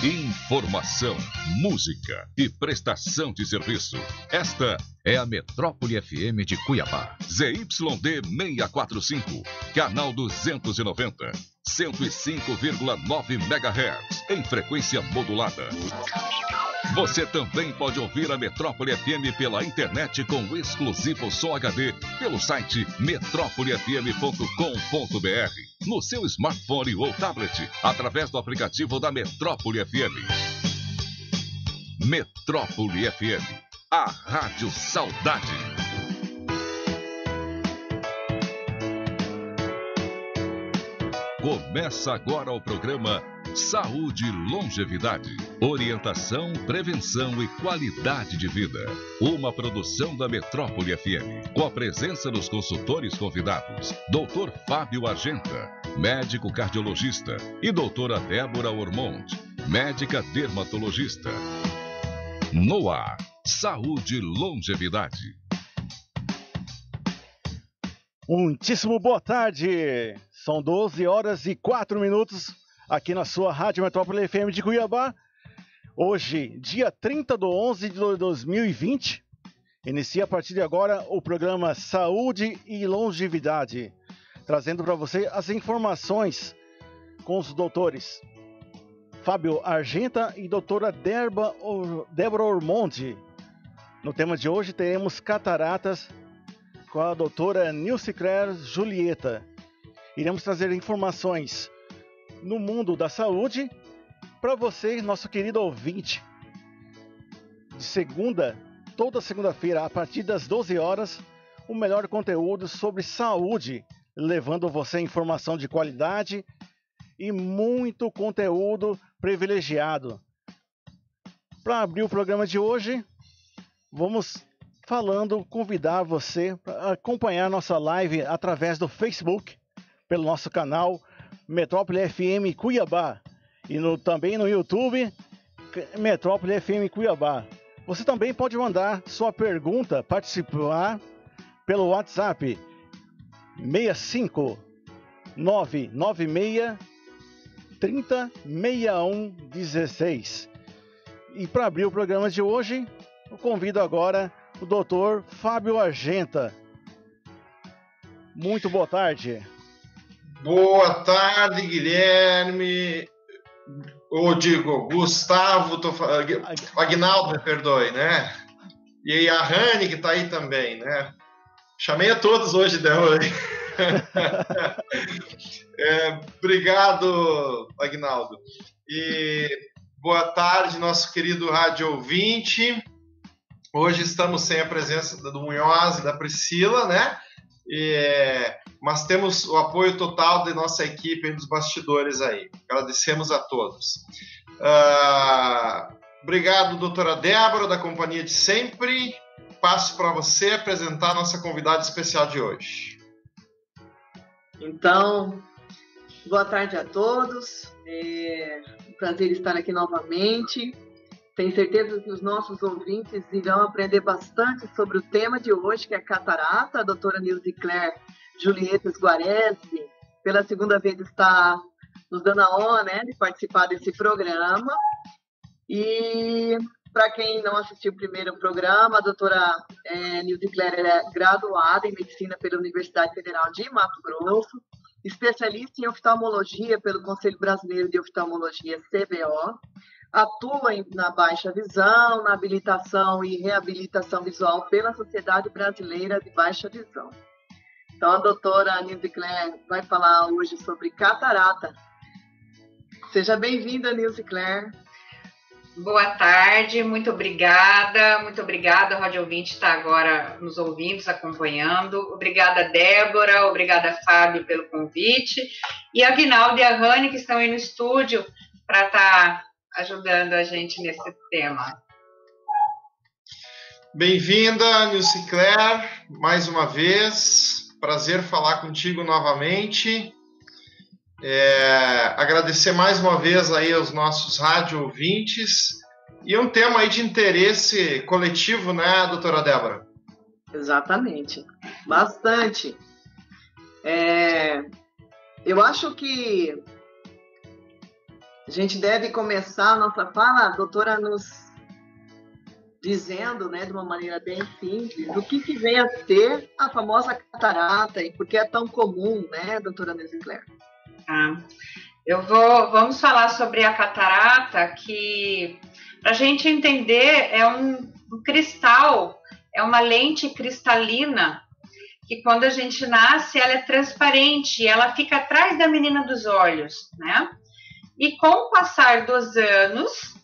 Informação, música e prestação de serviço. Esta é a Metrópole FM de Cuiabá. ZYD 645, canal 290, 105,9 MHz, em frequência modulada. Você também pode ouvir a Metrópole FM pela internet com exclusivo som HD pelo site metrópolefm.com.br, no seu smartphone ou tablet, através do aplicativo da Metrópole FM. Metrópole FM, a Rádio Saudade. Começa agora o programa Saúde e longevidade. Orientação, prevenção e qualidade de vida. Uma produção da Metrópole FM. Com a presença dos consultores convidados: Dr. Fábio Argenta, médico cardiologista, e doutora Débora Ormond, médica dermatologista. No ar, Saúde e longevidade. Muitíssimo boa tarde! São 12 horas e 4 minutos aqui na sua Rádio Metrópole FM de Cuiabá. Hoje, dia 30 de 11 de 2020, inicia a partir de agora o programa Saúde e Longevidade, trazendo para você as informações com os doutores Fábio Argenta e doutora Derba, Débora Ormonde. No tema de hoje teremos cataratas com a doutora Nilce Claire Julieta. Iremos trazer informações no mundo da saúde para você, nosso querido ouvinte. De segunda, toda segunda-feira, a partir das 12 horas, o melhor conteúdo sobre saúde, levando você informação de qualidade e muito conteúdo privilegiado. Para abrir o programa de hoje, vamos falando, convidar você para acompanhar nossa live através do Facebook, pelo nosso canal Metrópole FM Cuiabá. E no, também no YouTube, Metrópole FM Cuiabá. Você também pode mandar sua pergunta, participar pelo WhatsApp 65 996 30 61 16. E para abrir o programa de hoje, eu convido agora o Dr. Fábio Argenta. Muito boa tarde. Boa tarde, Guilherme. Ou digo, Gustavo, tô, Agnaldo, me perdoe, né? E a Rani, que está aí também, né? Chamei a todos hoje, né? é, obrigado, Agnaldo. E boa tarde, nosso querido rádio ouvinte. Hoje estamos sem a presença do Munhoz e da Priscila, né? É, mas temos o apoio total da nossa equipe dos bastidores aí. Agradecemos a todos. Uh, obrigado, doutora Débora, da companhia de sempre. Passo para você apresentar a nossa convidada especial de hoje. Então, boa tarde a todos. É um prazer estar aqui novamente. Tenho certeza que os nossos ouvintes irão aprender bastante sobre o tema de hoje, que é catarata. A doutora Nilce Claire Julieta Guarese, pela segunda vez está nos dando a honra né, de participar desse programa. E para quem não assistiu o primeiro programa, a doutora é, Nilce Claire é graduada em Medicina pela Universidade Federal de Mato Grosso, especialista em oftalmologia pelo Conselho Brasileiro de Oftalmologia, CBO, atua na baixa visão, na habilitação e reabilitação visual pela Sociedade Brasileira de Baixa Visão. Então, a doutora Nilce Claire vai falar hoje sobre catarata. Seja bem-vinda, Nilce Claire. Boa tarde, muito obrigada, muito obrigada, a Rádio Ouvinte está agora nos ouvindo, nos acompanhando. Obrigada, Débora, obrigada, Fábio, pelo convite. E a Guinaldo e a Rani, que estão aí no estúdio, para estar tá ajudando a gente nesse tema. Bem-vinda, Nilce Claire, mais uma vez. Prazer falar contigo novamente. É, agradecer mais uma vez aí aos nossos rádio ouvintes. E um tema aí de interesse coletivo, né, doutora Débora? Exatamente. Bastante. É, eu acho que A gente deve começar a nossa fala, a doutora, nos dizendo, né, de uma maneira bem simples, o que, que vem a ser a famosa catarata e por que é tão comum, né, doutora Nesicler? Ah, eu vou, vamos falar sobre a catarata, que para a gente entender é um, um cristal, é uma lente cristalina que quando a gente nasce ela é transparente, ela fica atrás da menina dos olhos, né? E com o passar dos anos,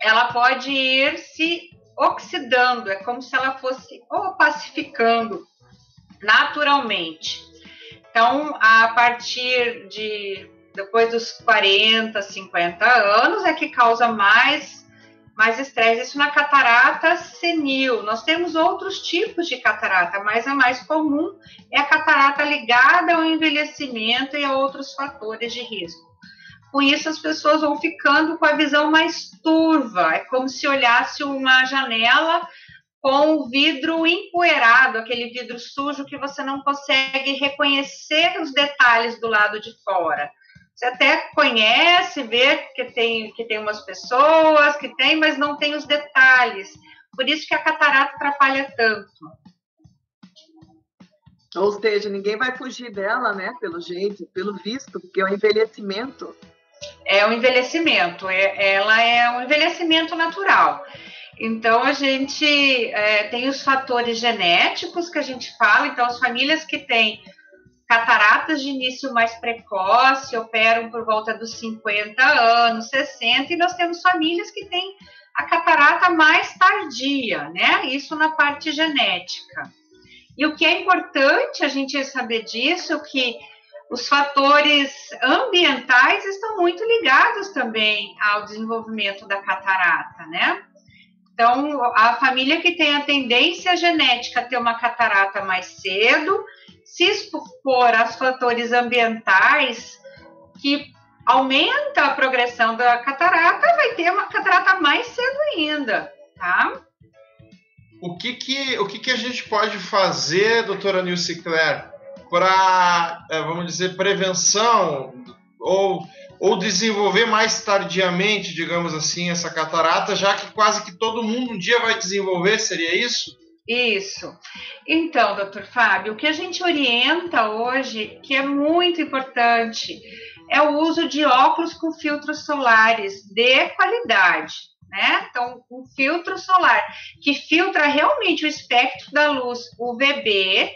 ela pode ir se oxidando, é como se ela fosse opacificando naturalmente. Então, a partir de depois dos 40, 50 anos é que causa mais mais estresse. Isso na catarata senil. Nós temos outros tipos de catarata, mas a mais comum é a catarata ligada ao envelhecimento e a outros fatores de risco. Com isso, as pessoas vão ficando com a visão mais turva. É como se olhasse uma janela com o vidro empoeirado, aquele vidro sujo que você não consegue reconhecer os detalhes do lado de fora. Você até conhece, vê que tem, que tem umas pessoas, que tem, mas não tem os detalhes. Por isso que a catarata atrapalha tanto. Ou seja, ninguém vai fugir dela, né? Pelo jeito, pelo visto, porque é o envelhecimento é o envelhecimento, é, ela é um envelhecimento natural. Então, a gente é, tem os fatores genéticos que a gente fala, então, as famílias que têm cataratas de início mais precoce operam por volta dos 50 anos, 60, e nós temos famílias que têm a catarata mais tardia, né? Isso na parte genética. E o que é importante a gente saber disso, que os fatores ambientais estão muito ligados também ao desenvolvimento da catarata, né? Então, a família que tem a tendência genética a ter uma catarata mais cedo, se expor a fatores ambientais que aumenta a progressão da catarata, vai ter uma catarata mais cedo ainda, tá? O que que, o que, que a gente pode fazer, doutora Nilce Claire, para, é, vamos dizer, prevenção ou, ou desenvolver mais tardiamente, digamos assim, essa catarata, já que quase que todo mundo um dia vai desenvolver, seria isso? Isso. Então, doutor Fábio, o que a gente orienta hoje, que é muito importante, é o uso de óculos com filtros solares de qualidade. Né? Então, um filtro solar que filtra realmente o espectro da luz UVB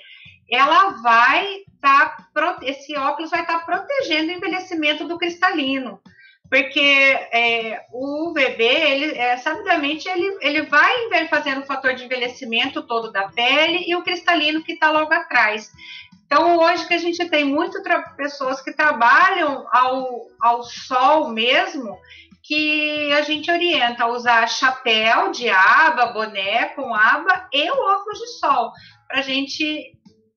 ela vai estar, tá, esse óculos vai estar tá protegendo o envelhecimento do cristalino, porque é, o UVB, ele, é, sabidamente, ele, ele vai fazendo o fator de envelhecimento todo da pele e o cristalino que está logo atrás. Então, hoje que a gente tem muitas pessoas que trabalham ao, ao sol mesmo, que a gente orienta a usar chapéu de aba, boné com aba e o óculos de sol, para a gente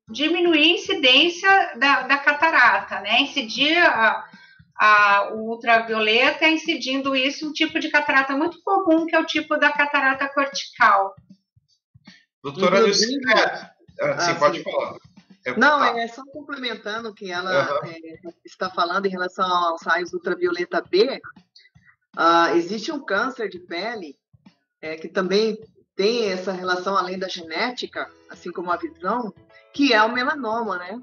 diminuir a incidência da, da catarata, né? Incidir a, a, o ultravioleta incidindo isso um tipo de catarata muito comum, que é o tipo da catarata cortical. Doutora Lucina, ah, sim, ah, pode sim. falar. É, Não, tá. é só complementando o que ela uhum. é, está falando em relação aos raios ultravioleta B. Uh, existe um câncer de pele é, que também tem essa relação além da genética, assim como a visão, que é o melanoma, né?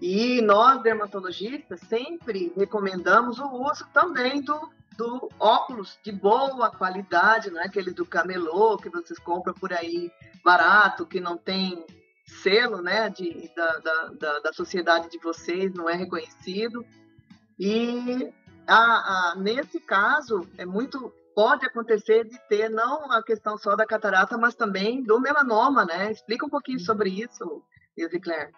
E nós, dermatologistas, sempre recomendamos o uso também do, do óculos de boa qualidade, não é aquele do camelô que vocês compram por aí barato, que não tem selo né, de, da, da, da, sociedade de vocês, não é reconhecido. E a, a, nesse caso, é muito pode acontecer de ter não a questão só da catarata, mas também do melanoma, né? Explica um pouquinho sobre isso, Ilse Claire.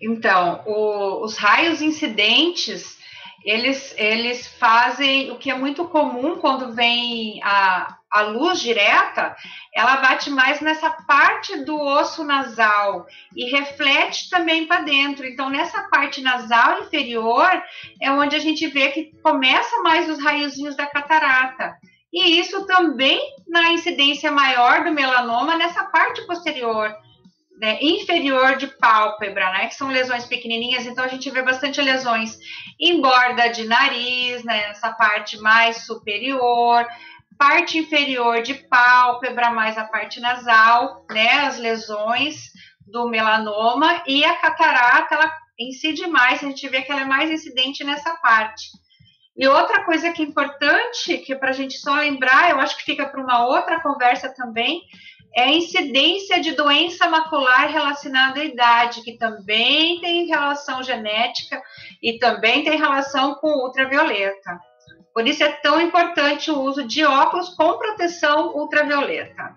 Então, o, os raios incidentes, eles, eles fazem o que é muito comum quando vem a, a luz direta, ela bate mais nessa parte do osso nasal e reflete também para dentro. Então, nessa parte nasal inferior é onde a gente vê que começa mais os raiozinhos da catarata. E isso também na incidência maior do melanoma nessa parte posterior, né, inferior de pálpebra, né, que são lesões pequenininhas, então a gente vê bastante lesões em borda de nariz, né, nessa parte mais superior, parte inferior de pálpebra, mais a parte nasal, né, as lesões do melanoma e a catarata, ela incide mais, a gente vê que ela é mais incidente nessa parte. E outra coisa que é importante, que é para a gente só lembrar, eu acho que fica para uma outra conversa também, é a incidência de doença macular relacionada à idade, que também tem relação genética e também tem relação com ultravioleta. Por isso é tão importante o uso de óculos com proteção ultravioleta.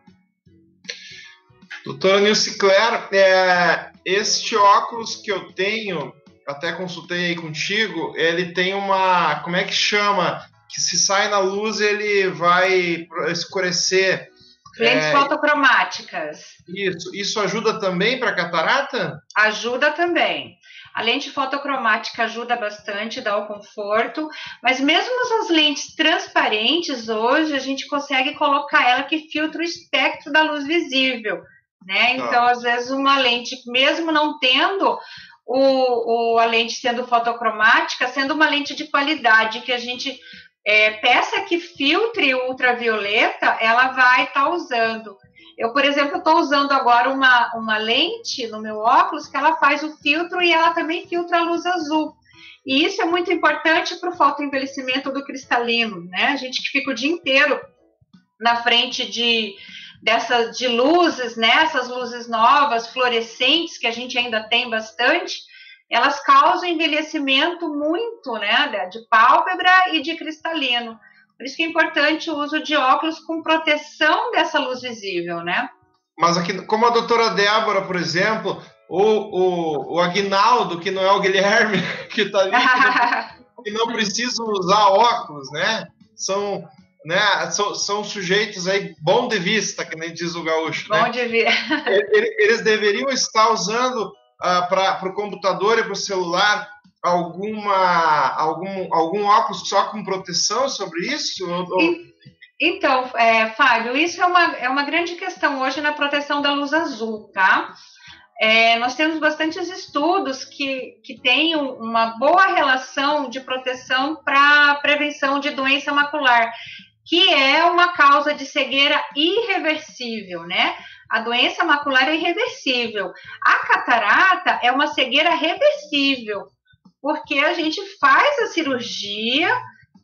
Doutora Nilce Claire, é, este óculos que eu tenho, até consultei aí contigo, ele tem uma, como é que chama? Que se sai na luz ele vai escurecer. Lentes é, fotocromáticas. Isso. Isso ajuda também para catarata? Ajuda também. A lente fotocromática ajuda bastante, dá o conforto, mas mesmo as lentes transparentes hoje, a gente consegue colocar ela que filtra o espectro da luz visível, né? Tá. Então, às vezes, uma lente, mesmo não tendo o, o, a lente sendo fotocromática, sendo uma lente de qualidade que a gente é, peça que filtre ultravioleta, ela vai estar tá usando. Eu, por exemplo, estou usando agora uma, uma lente no meu óculos que ela faz o filtro e ela também filtra a luz azul. E isso é muito importante para o fotoenvelhecimento do cristalino, né? A gente que fica o dia inteiro na frente de dessas de luzes, né? Essas luzes novas, fluorescentes que a gente ainda tem bastante, elas causam envelhecimento muito, né? De pálpebra e de cristalino. Por isso que é importante o uso de óculos com proteção dessa luz visível, né? Mas aqui, como a doutora Débora, por exemplo, o, o, o Agnaldo, que não é o Guilherme, que está ali, que não, que não precisa usar óculos, né? São, né, são, são sujeitos aí bom de vista, que nem diz o gaúcho. Bom né? de vista. Eles deveriam estar usando uh, para o computador e para o celular alguma algum, algum óculos só com proteção sobre isso? Então, é, Fábio, isso é uma, é uma grande questão hoje na proteção da luz azul, tá? É, nós temos bastantes estudos que, que têm uma boa relação de proteção para prevenção de doença macular, que é uma causa de cegueira irreversível, né? A doença macular é irreversível. A catarata é uma cegueira reversível porque a gente faz a cirurgia,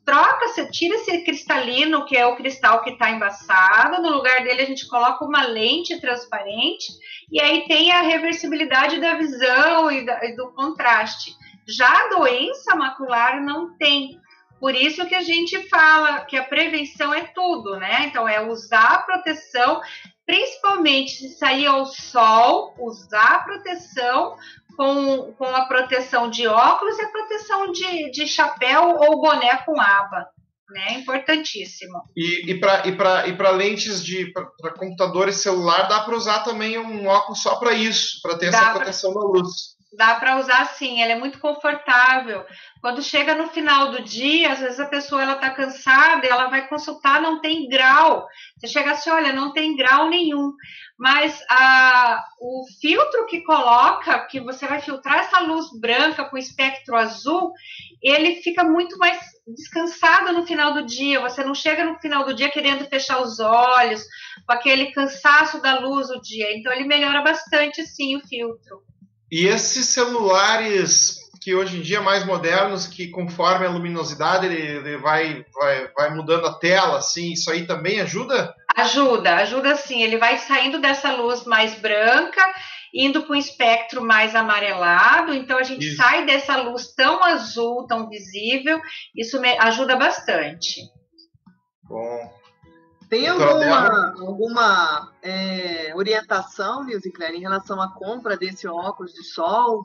troca, você tira esse cristalino, que é o cristal que está embaçado, no lugar dele a gente coloca uma lente transparente, e aí tem a reversibilidade da visão e, e do contraste. Já a doença macular não tem. Por isso que a gente fala que a prevenção é tudo, né? Então, é usar a proteção, principalmente se sair ao sol, usar a proteção com, com a proteção de óculos e a proteção de, de chapéu ou boné com aba. Né? Importantíssimo. E, e para e e lentes de para computador e celular, dá para usar também um óculos só para isso, para ter dá essa proteção pra... da luz. Dá para usar sim, ela é muito confortável. Quando chega no final do dia, às vezes a pessoa ela está cansada, ela vai consultar, não tem grau. Você chega assim, olha, não tem grau nenhum. Mas a, o filtro que coloca, que você vai filtrar essa luz branca com espectro azul, ele fica muito mais descansado no final do dia. Você não chega no final do dia querendo fechar os olhos, com aquele cansaço da luz do dia. Então ele melhora bastante sim o filtro. E esses celulares que hoje em dia mais modernos, que conforme a luminosidade ele, ele vai, vai, vai mudando a tela, assim, isso aí também ajuda? Ajuda, ajuda sim. Ele vai saindo dessa luz mais branca, indo para um espectro mais amarelado. Então a gente isso. sai dessa luz tão azul, tão visível. Isso me ajuda bastante. Bom, tem alguma, alguma é, orientação, Nilce Claire, em relação à compra desse óculos de sol?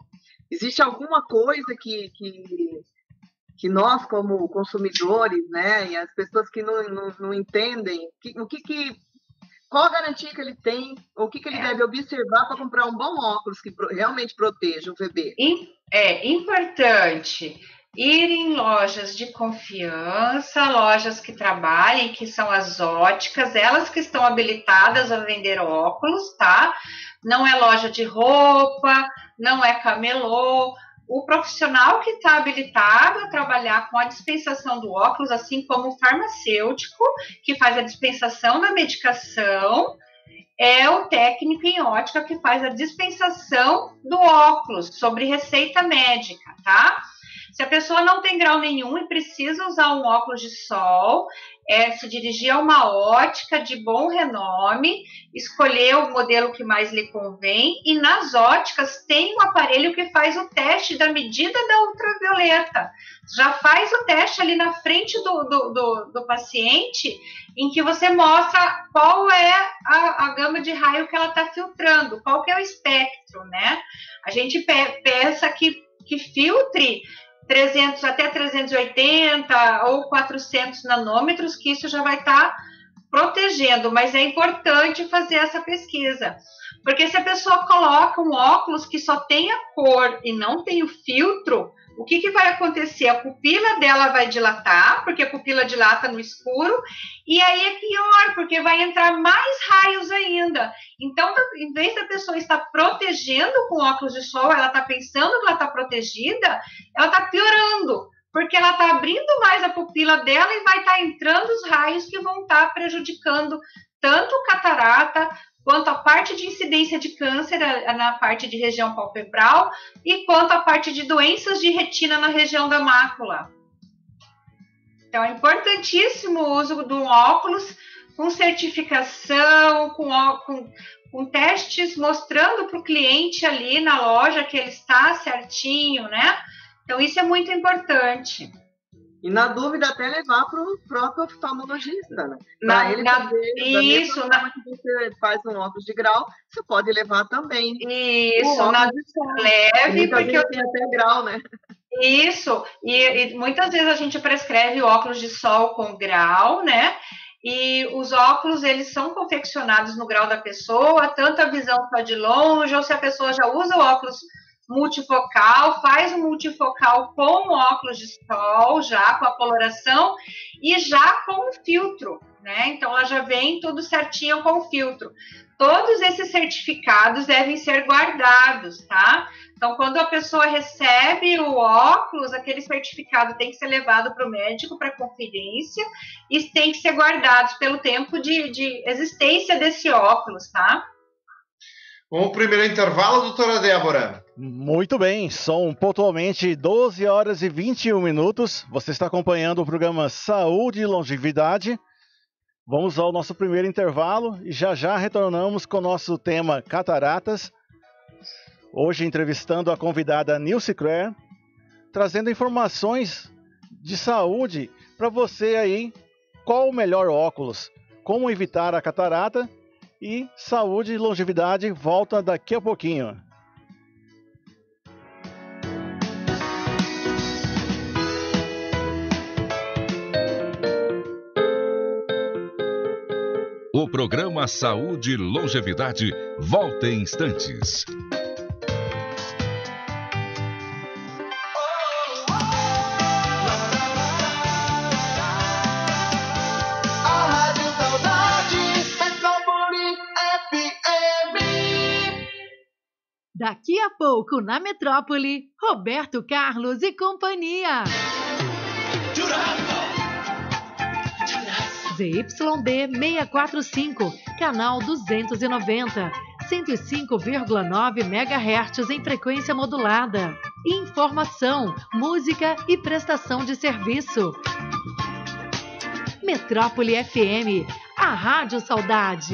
Existe alguma coisa que, que, que nós, como consumidores, né, e as pessoas que não, não, não entendem, que, o que, que qual a garantia que ele tem, o que, que ele é. deve observar para comprar um bom óculos que realmente proteja o bebê? É importante ir em lojas de confiança, lojas que trabalhem, que são as óticas, elas que estão habilitadas a vender óculos, tá? Não é loja de roupa, não é camelô. O profissional que está habilitado a trabalhar com a dispensação do óculos, assim como o farmacêutico, que faz a dispensação da medicação, é o técnico em ótica que faz a dispensação do óculos sobre receita médica, tá? Se a pessoa não tem grau nenhum e precisa usar um óculos de sol, é se dirigir a uma ótica de bom renome, escolher o modelo que mais lhe convém, e nas óticas tem um aparelho que faz o teste da medida da ultravioleta. Já faz o teste ali na frente do, do, do, do paciente, em que você mostra qual é a, a gama de raio que ela está filtrando, qual que é o espectro, né? A gente pensa que, que filtre 300 até 380 ou 400 nanômetros, que isso já vai estar tá protegendo, mas é importante fazer essa pesquisa. Porque se a pessoa coloca um óculos que só tem a cor e não tem o filtro, o que, que vai acontecer? A pupila dela vai dilatar, porque a pupila dilata no escuro, e aí é pior, porque vai entrar mais raios ainda. Então, em vez da pessoa estar protegendo com óculos de sol, ela está pensando que ela está protegida, ela está piorando, porque ela está abrindo mais a pupila dela e vai estar tá entrando os raios que vão estar tá prejudicando tanto catarata quanto a parte de incidência de câncer na parte de região palpebral e quanto a parte de doenças de retina na região da mácula. Então, é importantíssimo o uso do óculos com certificação, com, com, com testes mostrando para o cliente ali na loja que ele está certinho, né? Então, isso é muito importante. E na dúvida até levar para o próprio oftalmologista, né? Na, ele na, fazer, isso, na que você faz um óculos de grau, você pode levar também. Isso, na leve, porque eu tenho até grau, né? Isso, e, e muitas vezes a gente prescreve óculos de sol com grau, né? E os óculos, eles são confeccionados no grau da pessoa, tanto a visão está de longe, ou se a pessoa já usa o óculos multifocal, faz o multifocal com óculos de sol, já com a coloração e já com o filtro, né? Então ela já vem tudo certinho com o filtro. Todos esses certificados devem ser guardados, tá? Então, quando a pessoa recebe o óculos, aquele certificado tem que ser levado para o médico para conferência e tem que ser guardado pelo tempo de, de existência desse óculos, tá? Vamos o primeiro intervalo, doutora Débora. Muito bem, são pontualmente 12 horas e 21 minutos. Você está acompanhando o programa Saúde e Longevidade. Vamos ao nosso primeiro intervalo e já já retornamos com o nosso tema cataratas. Hoje entrevistando a convidada Nilce Clare, trazendo informações de saúde para você aí. Qual o melhor óculos? Como evitar a catarata e saúde e longevidade volta daqui a pouquinho. O programa Saúde e Longevidade volta em instantes. Daqui a pouco na metrópole, Roberto Carlos e companhia. ZYD 645, canal 290, 105,9 MHz em frequência modulada. Informação, música e prestação de serviço. Metrópole FM, a Rádio Saudade.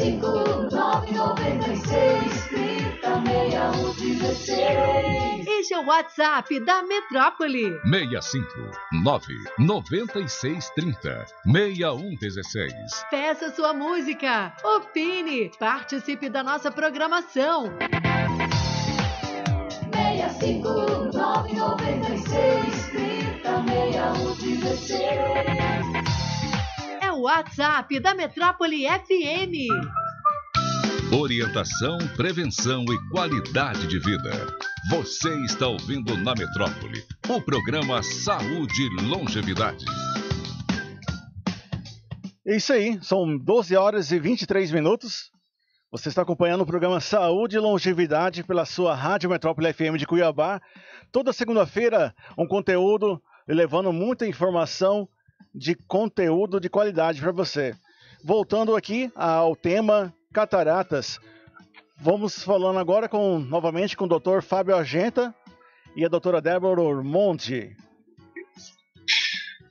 cinco nove noventa e seis trinta Este é o WhatsApp da Metrópole. 65 9 96 30 61 16. Peça sua música, opine, participe da nossa programação. 65 9 96 30 61 16. É o WhatsApp da Metrópole FM. Orientação, prevenção e qualidade de vida. Você está ouvindo na Metrópole o programa Saúde e Longevidade. É isso aí, são 12 horas e 23 minutos. Você está acompanhando o programa Saúde e Longevidade pela sua Rádio Metrópole FM de Cuiabá. Toda segunda-feira, um conteúdo levando muita informação de conteúdo de qualidade para você. Voltando aqui ao tema cataratas. Vamos falando agora com novamente com o Dr. Fábio Argenta e a doutora Débora Ormonde.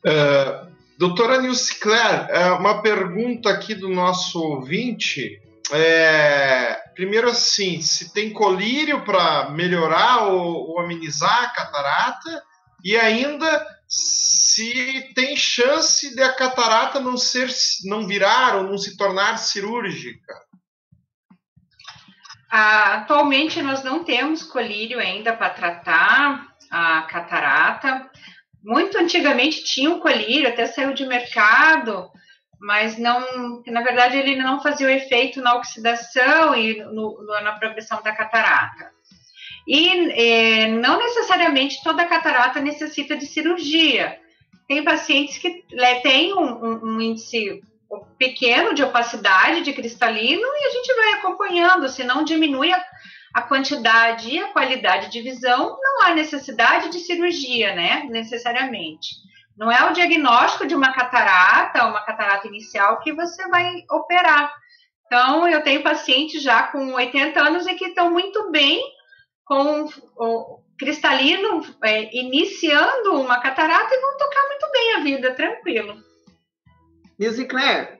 Uh, doutora Nilce Claire, uh, uma pergunta aqui do nosso ouvinte. É, primeiro assim, se tem colírio para melhorar ou, ou amenizar a catarata e ainda se tem chance de a catarata não ser não virar ou não se tornar cirúrgica. Ah, atualmente nós não temos colírio ainda para tratar a catarata. Muito antigamente tinha um colírio, até saiu de mercado, mas não, na verdade ele não fazia o efeito na oxidação e no, na progressão da catarata. E eh, não necessariamente toda catarata necessita de cirurgia. Tem pacientes que têm um, um, um índice pequeno de opacidade de cristalino e a gente vai acompanhando, se não diminui a, a quantidade e a qualidade de visão, não há necessidade de cirurgia, né? Necessariamente. Não é o diagnóstico de uma catarata, uma catarata inicial, que você vai operar. Então, eu tenho pacientes já com 80 anos e que estão muito bem com cristalino é, iniciando uma catarata e vão tocar muito bem a vida, tranquilo. Nilce Claire,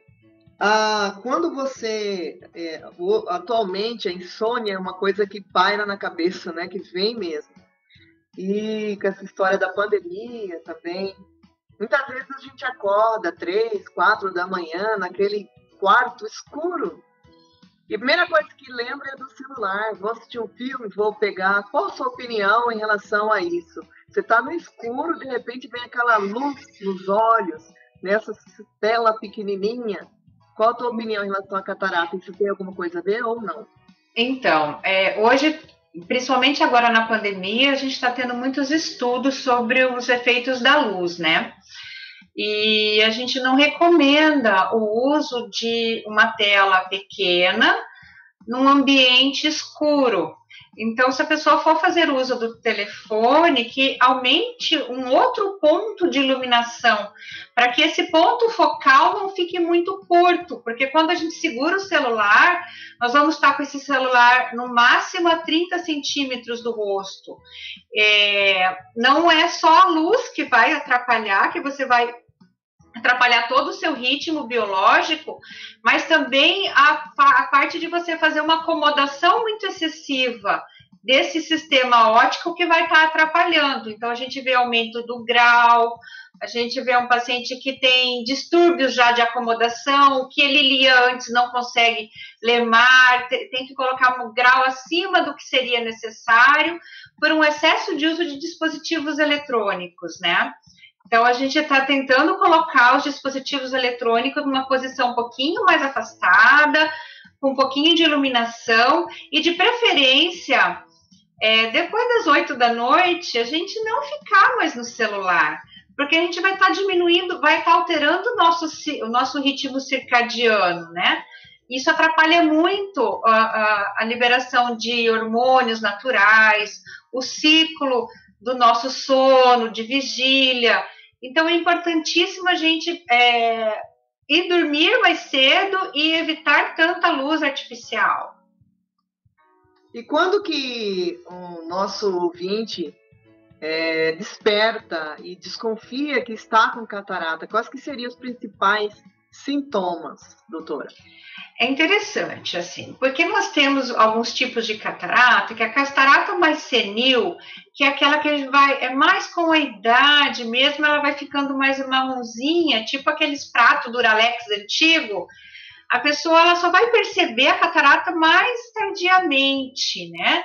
ah, quando você. É, atualmente, a insônia é uma coisa que paira na cabeça, né? Que vem mesmo. E com essa história da pandemia também. Muitas vezes a gente acorda três, quatro da manhã, naquele quarto escuro. E a primeira coisa que lembra é do celular. Vou assistir um filme, vou pegar. Qual a sua opinião em relação a isso? Você está no escuro, de repente vem aquela luz nos olhos nessa tela pequenininha. Qual a tua opinião em relação à catarata? Isso tem alguma coisa a ver ou não? Então, é, hoje, principalmente agora na pandemia, a gente está tendo muitos estudos sobre os efeitos da luz, né? E a gente não recomenda o uso de uma tela pequena num ambiente escuro, então, se a pessoa for fazer uso do telefone, que aumente um outro ponto de iluminação, para que esse ponto focal não fique muito curto, porque quando a gente segura o celular, nós vamos estar com esse celular no máximo a 30 centímetros do rosto. É, não é só a luz que vai atrapalhar, que você vai atrapalhar todo o seu ritmo biológico, mas também a, a, parte de você fazer uma acomodação muito excessiva desse sistema óptico que vai estar atrapalhando. Então, a gente vê aumento do grau, a gente vê um paciente que tem distúrbios já de acomodação, que ele lia antes não consegue lemar, tem que colocar um grau acima do que seria necessário por um excesso de uso de dispositivos eletrônicos, né? Então, a gente está tentando colocar os dispositivos eletrônicos numa posição um pouquinho mais afastada, com um pouquinho de iluminação e, de preferência, é, depois das oito da noite, a gente não ficar mais no celular, porque a gente vai estar tá diminuindo, vai estar tá alterando o nosso, o nosso ritmo circadiano, né? Isso atrapalha muito a, a, a liberação de hormônios naturais, o ciclo do nosso sono, de vigília. Então é importantíssimo a gente é, ir dormir mais cedo e evitar tanta luz artificial. E quando que o nosso ouvinte é, desperta e desconfia que está com catarata, quais que seriam os principais sintomas, doutora? É interessante, assim, porque nós temos alguns tipos de catarata, que a catarata mais senil, que é aquela que vai, é mais com a idade mesmo, ela vai ficando mais marronzinha, tipo aqueles pratos Duralex antigo, a pessoa ela só vai perceber a catarata mais tardiamente, né?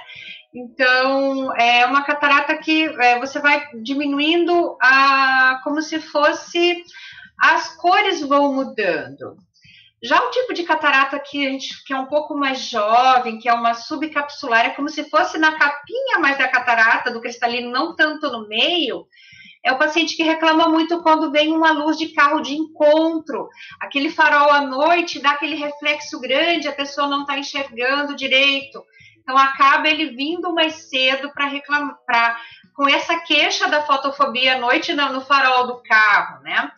Então, é uma catarata que é, você vai diminuindo a, como se fosse as cores vão mudando. Já o tipo de catarata que a gente que é um pouco mais jovem, que é uma subcapsular, é como se fosse na capinha mais da catarata do cristalino, não tanto no meio. É o paciente que reclama muito quando vem uma luz de carro de encontro, aquele farol à noite dá aquele reflexo grande, a pessoa não está enxergando direito. Então acaba ele vindo mais cedo para reclamar, pra, com essa queixa da fotofobia à noite no, no farol do carro, né?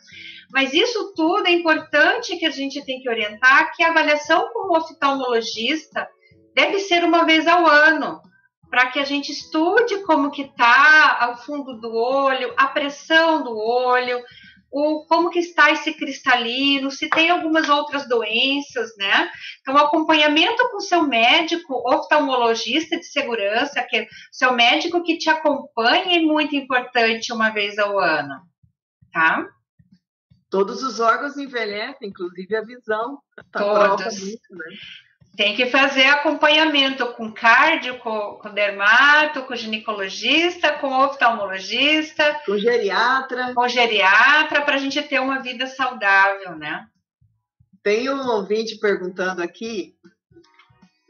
Mas isso tudo é importante que a gente tem que orientar que a avaliação como oftalmologista deve ser uma vez ao ano, para que a gente estude como que está o fundo do olho, a pressão do olho, o, como que está esse cristalino, se tem algumas outras doenças, né? Então, acompanhamento com seu médico, oftalmologista de segurança, que é seu médico que te acompanha é muito importante uma vez ao ano, tá? Todos os órgãos envelhecem, inclusive a visão. Tá Todos. né? Tem que fazer acompanhamento com cardio, com, com dermato, com ginecologista, com oftalmologista. Com geriatra. Com geriatra, para a gente ter uma vida saudável, né? Tem um ouvinte perguntando aqui: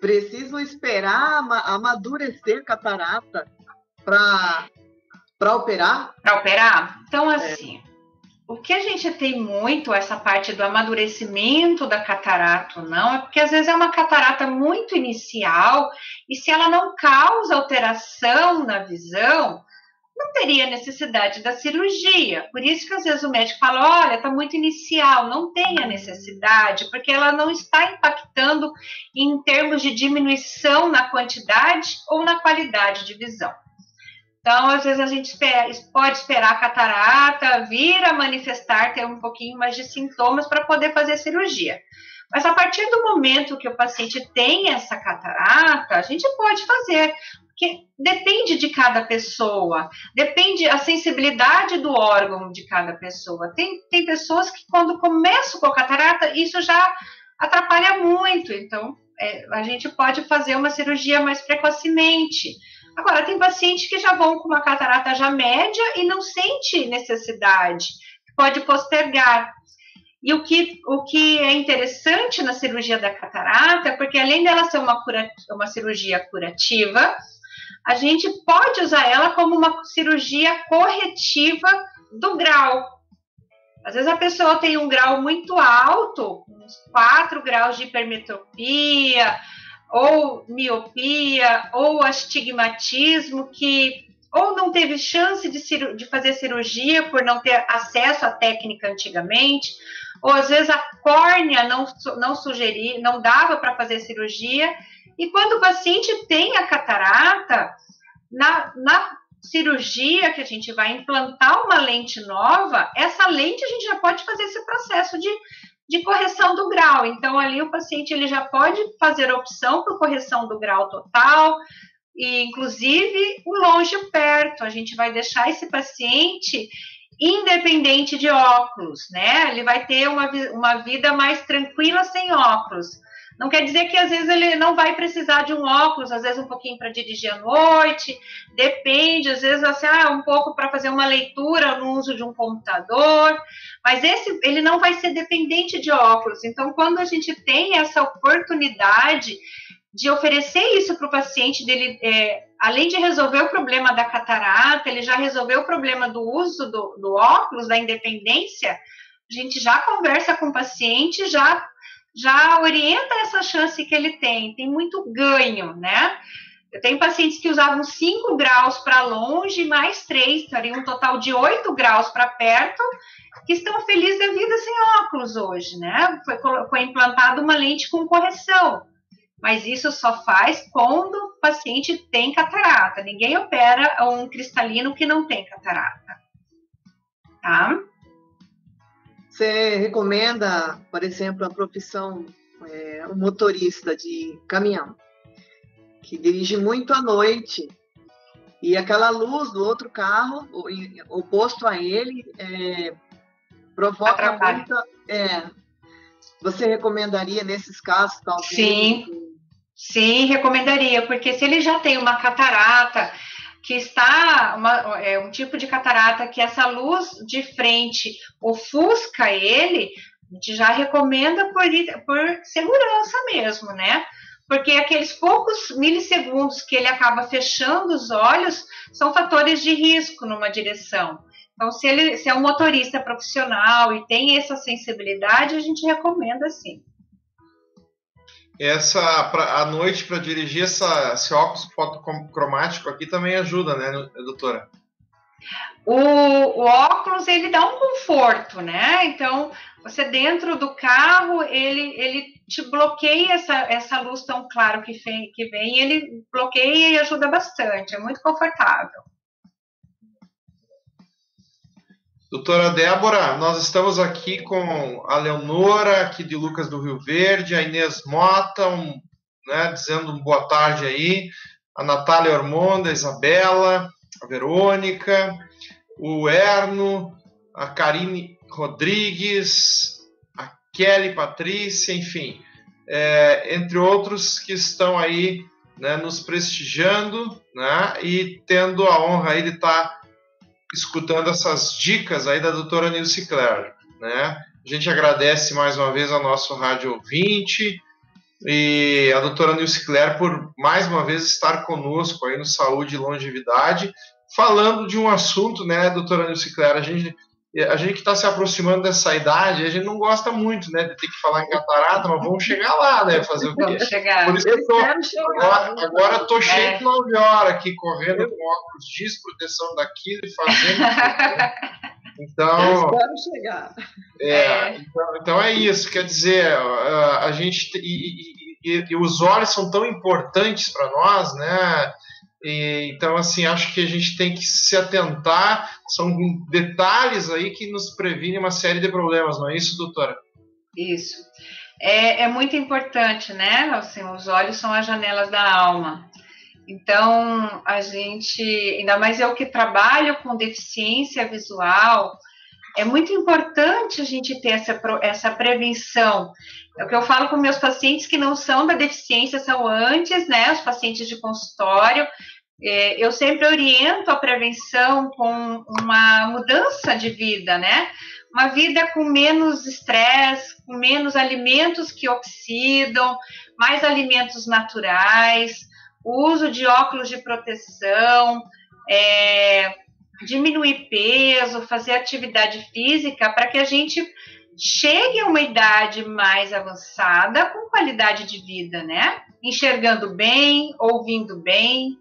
preciso esperar amadurecer catarata para operar? Para operar? Então, assim. É o que a gente tem muito, essa parte do amadurecimento da catarata não, é porque às vezes é uma catarata muito inicial e se ela não causa alteração na visão, não teria necessidade da cirurgia. Por isso que às vezes o médico fala: olha, está muito inicial, não tem a necessidade, porque ela não está impactando em termos de diminuição na quantidade ou na qualidade de visão. Então, às vezes a gente pode esperar a catarata vir a manifestar, ter um pouquinho mais de sintomas para poder fazer cirurgia. Mas a partir do momento que o paciente tem essa catarata, a gente pode fazer, porque depende de cada pessoa, depende a sensibilidade do órgão de cada pessoa. Tem, tem pessoas que quando começam com a catarata, isso já atrapalha muito, então é, a gente pode fazer uma cirurgia mais precocemente. Agora, tem pacientes que já vão com uma catarata já média e não sente necessidade, pode postergar. E o que, o que é interessante na cirurgia da catarata é porque, além dela ser uma, cura, uma cirurgia curativa, a gente pode usar ela como uma cirurgia corretiva do grau. Às vezes a pessoa tem um grau muito alto, uns 4 graus de hipermetropia, ou miopia, ou astigmatismo, que ou não teve chance de, de, fazer cirurgia por não ter acesso à técnica antigamente, ou às vezes a córnea não, não sugeria, não dava para fazer cirurgia. E quando o paciente tem a catarata, na, na cirurgia que a gente vai implantar uma lente nova, essa lente a gente já pode fazer esse processo de de correção do grau. Então, ali o paciente ele já pode fazer a opção por correção do grau total, e inclusive o longe perto. A gente vai deixar esse paciente independente de óculos, né? Ele vai ter uma, uma vida mais tranquila sem óculos. Não quer dizer que às vezes ele não vai precisar de um óculos, às vezes um pouquinho para dirigir à noite, depende, às vezes assim, ah, um pouco para fazer uma leitura no uso de um computador, mas esse ele não vai ser dependente de óculos. Então, quando a gente tem essa oportunidade de oferecer isso para o paciente dele, é, além de resolver o problema da catarata, ele já resolveu o problema do uso do, do óculos, da independência, a gente já conversa com o paciente, já já orienta essa chance que ele tem, tem muito ganho, né? Eu tenho pacientes que usavam 5 graus para longe, mais 3, teria um total de 8 graus para perto, que estão felizes da vida sem óculos hoje, né? Foi, foi implantada uma lente com correção, mas isso só faz quando o paciente tem catarata. Ninguém opera um cristalino que não tem catarata, tá? Você recomenda, por exemplo, a profissão é, um motorista de caminhão que dirige muito à noite e aquela luz do outro carro o- oposto a ele é, provoca Atrapalha. muita. é, você recomendaria nesses casos, talvez? Sim. Sim, recomendaria, porque se ele já tem uma catarata que está uma- é um tipo de catarata que essa luz de frente ofusca ele, a gente já recomenda por, por segurança mesmo, né? Porque aqueles poucos milissegundos que ele acaba fechando os olhos são fatores de risco numa direção. Então, se ele se é um motorista profissional e tem essa sensibilidade, a gente recomenda sim. Essa, pra, à noite, para dirigir essa, esse óculos fotocromático aqui também ajuda, né, doutora? O, o óculos ele dá um conforto, né? Então você dentro do carro ele, ele te bloqueia essa, essa luz tão clara que vem, que vem, ele bloqueia e ajuda bastante, é muito confortável. Doutora Débora, nós estamos aqui com a Leonora, aqui de Lucas do Rio Verde, a Inês Mota, um, né, dizendo um boa tarde aí, a Natália Ormonda, a Isabela, a Verônica, o Erno, a Karine Rodrigues, a Kelly Patrícia, enfim, é, entre outros que estão aí né, nos prestigiando né, e tendo a honra aí de estar escutando essas dicas aí da doutora Nilce Clare, né? A gente agradece mais uma vez ao nosso rádio ouvinte e a doutora Nilce Clare por mais uma vez estar conosco aí no Saúde e Longevidade, falando de um assunto, né, doutora Nilce Clare, a gente a gente que está se aproximando dessa idade, a gente não gosta muito, né, de ter que falar em catarata, mas vamos chegar lá, né, fazer o quê? Vamos chegar. Por isso que eu tô, agora, agora tô cheio É. de 9 horas aqui, correndo com óculos X, proteção daquilo e fazendo. Então, Espero chegar. é, então, então é isso, quer dizer, a, a gente te- e, e- e- e os olhos são tão importantes para nós, né? Então, assim, acho que a gente tem que se atentar, são detalhes aí que nos previnem uma série de problemas, não é isso, doutora? Isso. É, é muito importante, né? Assim, os olhos são as janelas da alma. Então, a gente, ainda mais eu que trabalho com deficiência visual, é muito importante a gente ter essa, essa prevenção. É o que eu falo com meus pacientes que não são da deficiência, são antes, né? Os pacientes de consultório. É, eu sempre oriento a prevenção com uma mudança de vida, né? Uma vida com menos estresse, com menos alimentos que oxidam, mais alimentos naturais, uso de óculos de proteção, é, diminuir peso, fazer atividade física para que a gente chegue a uma idade mais avançada com qualidade de vida, né? Enxergando bem, ouvindo bem,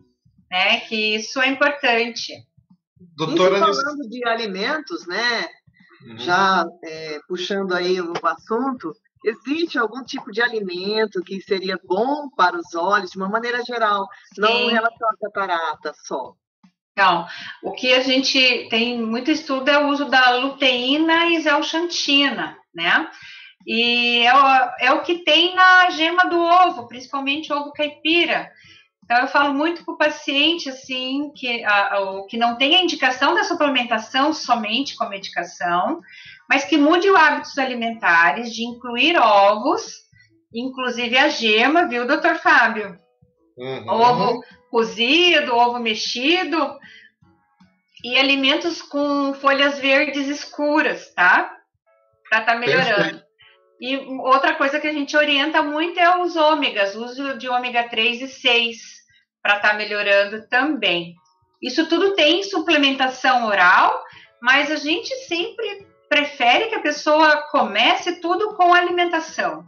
né? Que isso é importante. Doutora Isso falando de alimentos, né? Uhum. Já é, puxando aí o assunto, existe algum tipo de alimento que seria bom para os olhos, de uma maneira geral, não Sim. em relação à catarata só? Então, o que a gente tem muito estudo é o uso da luteína e zelxantina, né? E é o, é o que tem na gema do ovo, principalmente ovo caipira. Então, eu falo muito para o paciente, assim, que, a, o, que não tem a indicação da suplementação somente com a medicação, mas que mude os hábitos alimentares, de incluir ovos, inclusive a gema, viu, doutor Fábio? Uhum. ovo cozido, ovo mexido e alimentos com folhas verdes escuras, tá? Para estar melhorando. E outra coisa que a gente orienta muito é os ômegas, uso de ômega 3 e 6 para estar melhorando também. Isso tudo tem suplementação oral, mas a gente sempre prefere que a pessoa comece tudo com alimentação.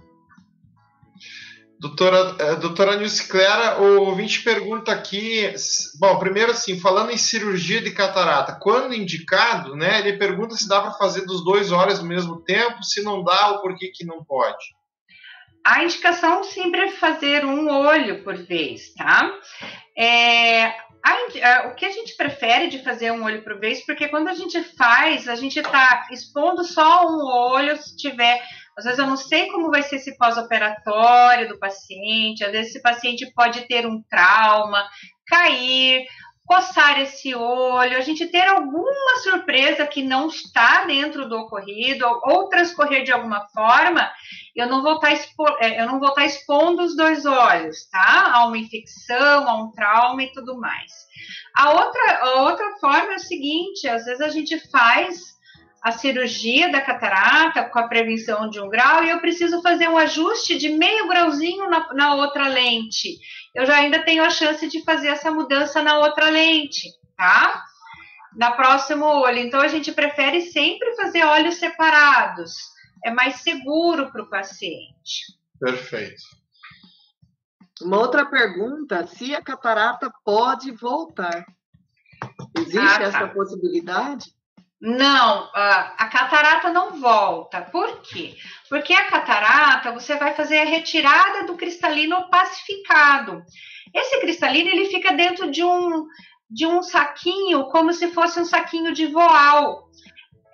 Doutora, eh, doutora Nilce Clara, o ouvinte pergunta aqui, bom, primeiro assim, falando em cirurgia de catarata, quando indicado, né, ele pergunta se dá para fazer dos dois olhos ao mesmo tempo, se não dá ou por que que não pode. A indicação sempre é fazer um olho por vez, tá? É, a, o que a gente prefere de fazer um olho por vez, porque quando a gente faz, a gente está expondo só um olho, se tiver. Às vezes eu não sei como vai ser esse pós-operatório do paciente, às vezes esse paciente pode ter um trauma, cair, coçar esse olho, a gente ter alguma surpresa que não está dentro do ocorrido ou, transcorrer de alguma forma, eu não vou estar tá expo, é, eu não vou estar tá expondo os dois olhos, tá? A uma infecção, a um trauma e tudo mais. A outra, a outra forma é o seguinte, às vezes a gente faz a cirurgia da catarata com a prevenção de um grau e eu preciso fazer um ajuste de meio grauzinho na, na outra lente. Eu já ainda tenho a chance de fazer essa mudança na outra lente, tá? Na próximo olho. Então a gente prefere sempre fazer olhos separados. É mais seguro para o paciente. Perfeito. Uma outra pergunta: se a catarata pode voltar? Existe ah, tá. essa possibilidade? Não, a catarata não volta. Por quê? Porque a catarata você vai fazer a retirada do cristalino pacificado. Esse cristalino ele fica dentro de um de um saquinho, como se fosse um saquinho de voal.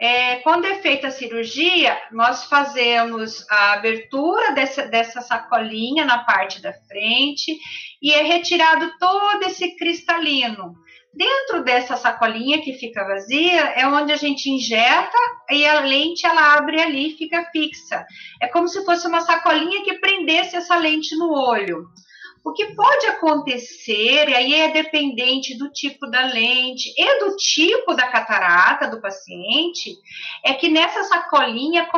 É, quando é feita a cirurgia, nós fazemos a abertura dessa, dessa sacolinha na parte da frente e é retirado todo esse cristalino. Dentro dessa sacolinha que fica vazia é onde a gente injeta e a lente ela abre ali e fica fixa. É como se fosse uma sacolinha que prendesse essa lente no olho. O que pode acontecer, e aí é dependente do tipo da lente e do tipo da catarata do paciente, é que nessa sacolinha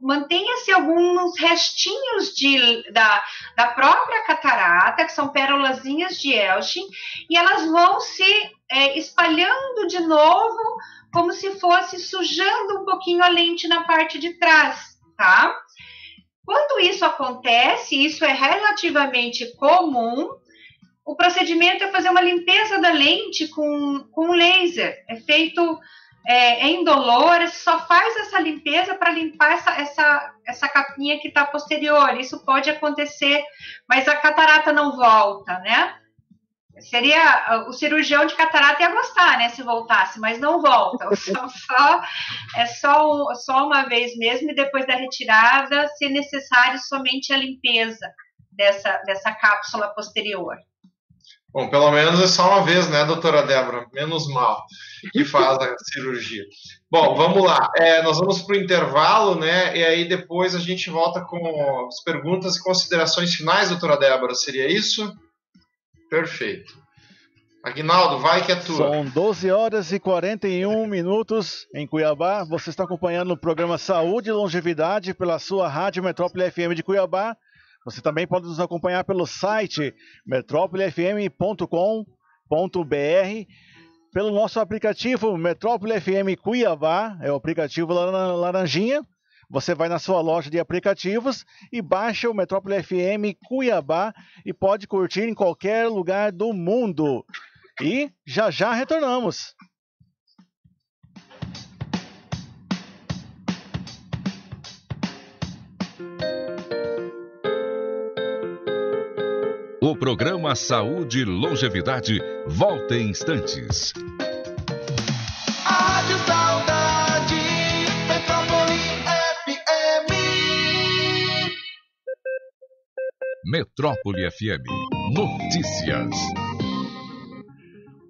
mantenha-se alguns restinhos de, da, da própria catarata, que são pérolazinhas de Elchin, e elas vão se é, espalhando de novo, como se fosse sujando um pouquinho a lente na parte de trás, tá? Quando isso acontece, isso é relativamente comum, o procedimento é fazer uma limpeza da lente com, com laser. É feito é, é indolor, só faz essa limpeza para limpar essa, essa, essa capinha que está posterior. Isso pode acontecer, mas a catarata não volta, né? Seria ah, o cirurgião de catarata ia gostar, né? Se voltasse, mas não volta. Só, só, é só, só uma vez mesmo e depois da retirada, se necessário, somente a limpeza dessa, dessa cápsula posterior. Bom, pelo menos é só uma vez, né, doutora Débora? Menos mal que faz a cirurgia. Bom, vamos lá. É, nós vamos para o intervalo, né? E aí depois a gente volta com as perguntas e considerações finais, doutora Débora. Seria isso? Perfeito. Aguinaldo, vai que é tua. São 12 horas e 41 minutos em Cuiabá. Você está acompanhando o programa Saúde e Longevidade pela sua Rádio Metrópole FM de Cuiabá. Você também pode nos acompanhar pelo site metrópolefm.com.br, pelo nosso aplicativo Metrópole FM Cuiabá, é o aplicativo Laranjinha. Você vai na sua loja de aplicativos e baixa o Metrópole FM Cuiabá e pode curtir em qualquer lugar do mundo. E já já retornamos. O programa Saúde e Longevidade volta em instantes. Metrópole FM. Notícias.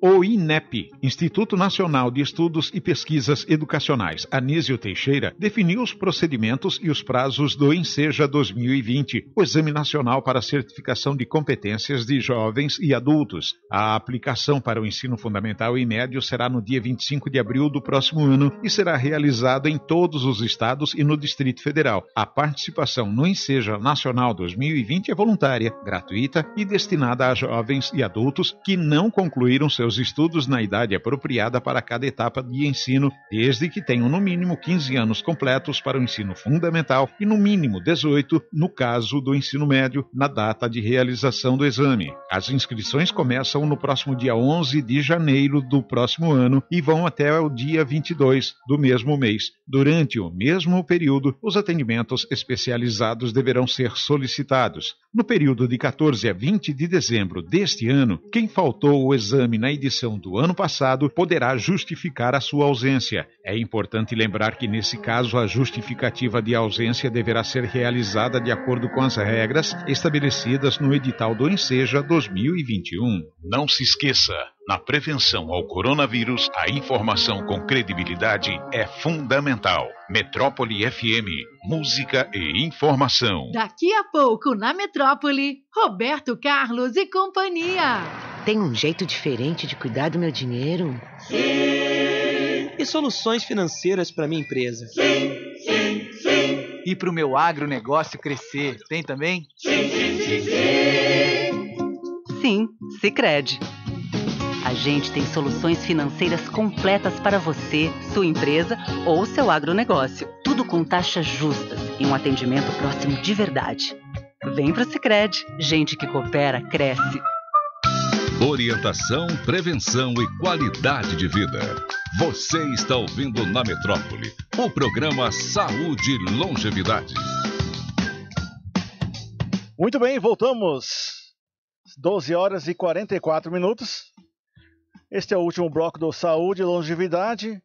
O INEP, Instituto Nacional de Estudos e Pesquisas Educacionais, Anísio Teixeira, definiu os procedimentos e os prazos do Enseja 2020, o Exame Nacional para Certificação de Competências de Jovens e Adultos. A aplicação para o ensino fundamental e médio será no dia 25 de abril do próximo ano e será realizada em todos os estados e no Distrito Federal. A participação no Enseja Nacional 2020 é voluntária, gratuita e destinada a jovens e adultos que não concluíram seus os estudos na idade apropriada para cada etapa de ensino, desde que tenham no mínimo 15 anos completos para o ensino fundamental e no mínimo 18 no caso do ensino médio, na data de realização do exame. As inscrições começam no próximo dia 11 de janeiro do próximo ano e vão até o dia 22 do mesmo mês. Durante o mesmo período, os atendimentos especializados deverão ser solicitados. No período de 14 a 20 de dezembro deste ano, quem faltou o exame na edição do ano passado poderá justificar a sua ausência. É importante lembrar que, nesse caso, a justificativa de ausência deverá ser realizada de acordo com as regras estabelecidas no edital do Enseja 2021. Não se esqueça. Na prevenção ao coronavírus, a informação com credibilidade é fundamental. Metrópole FM, música e informação. Daqui a pouco, na Metrópole, Roberto Carlos e companhia. Tem um jeito diferente de cuidar do meu dinheiro? Sim. E soluções financeiras para minha empresa? Sim, sim, sim. E para o meu agronegócio crescer? Tem também? Sim, sim, sim, sim. Sim, Sicredi. A gente tem soluções financeiras completas para você, sua empresa ou seu agronegócio. Tudo com taxas justas e um atendimento próximo de verdade. Vem pro Sicredi. Gente que coopera cresce. Orientação, prevenção e qualidade de vida. Você está ouvindo na Metrópole o programa Saúde e Longevidade. Muito bem, voltamos. 12 horas e 44 minutos. Este é o último bloco do Saúde e Longevidade.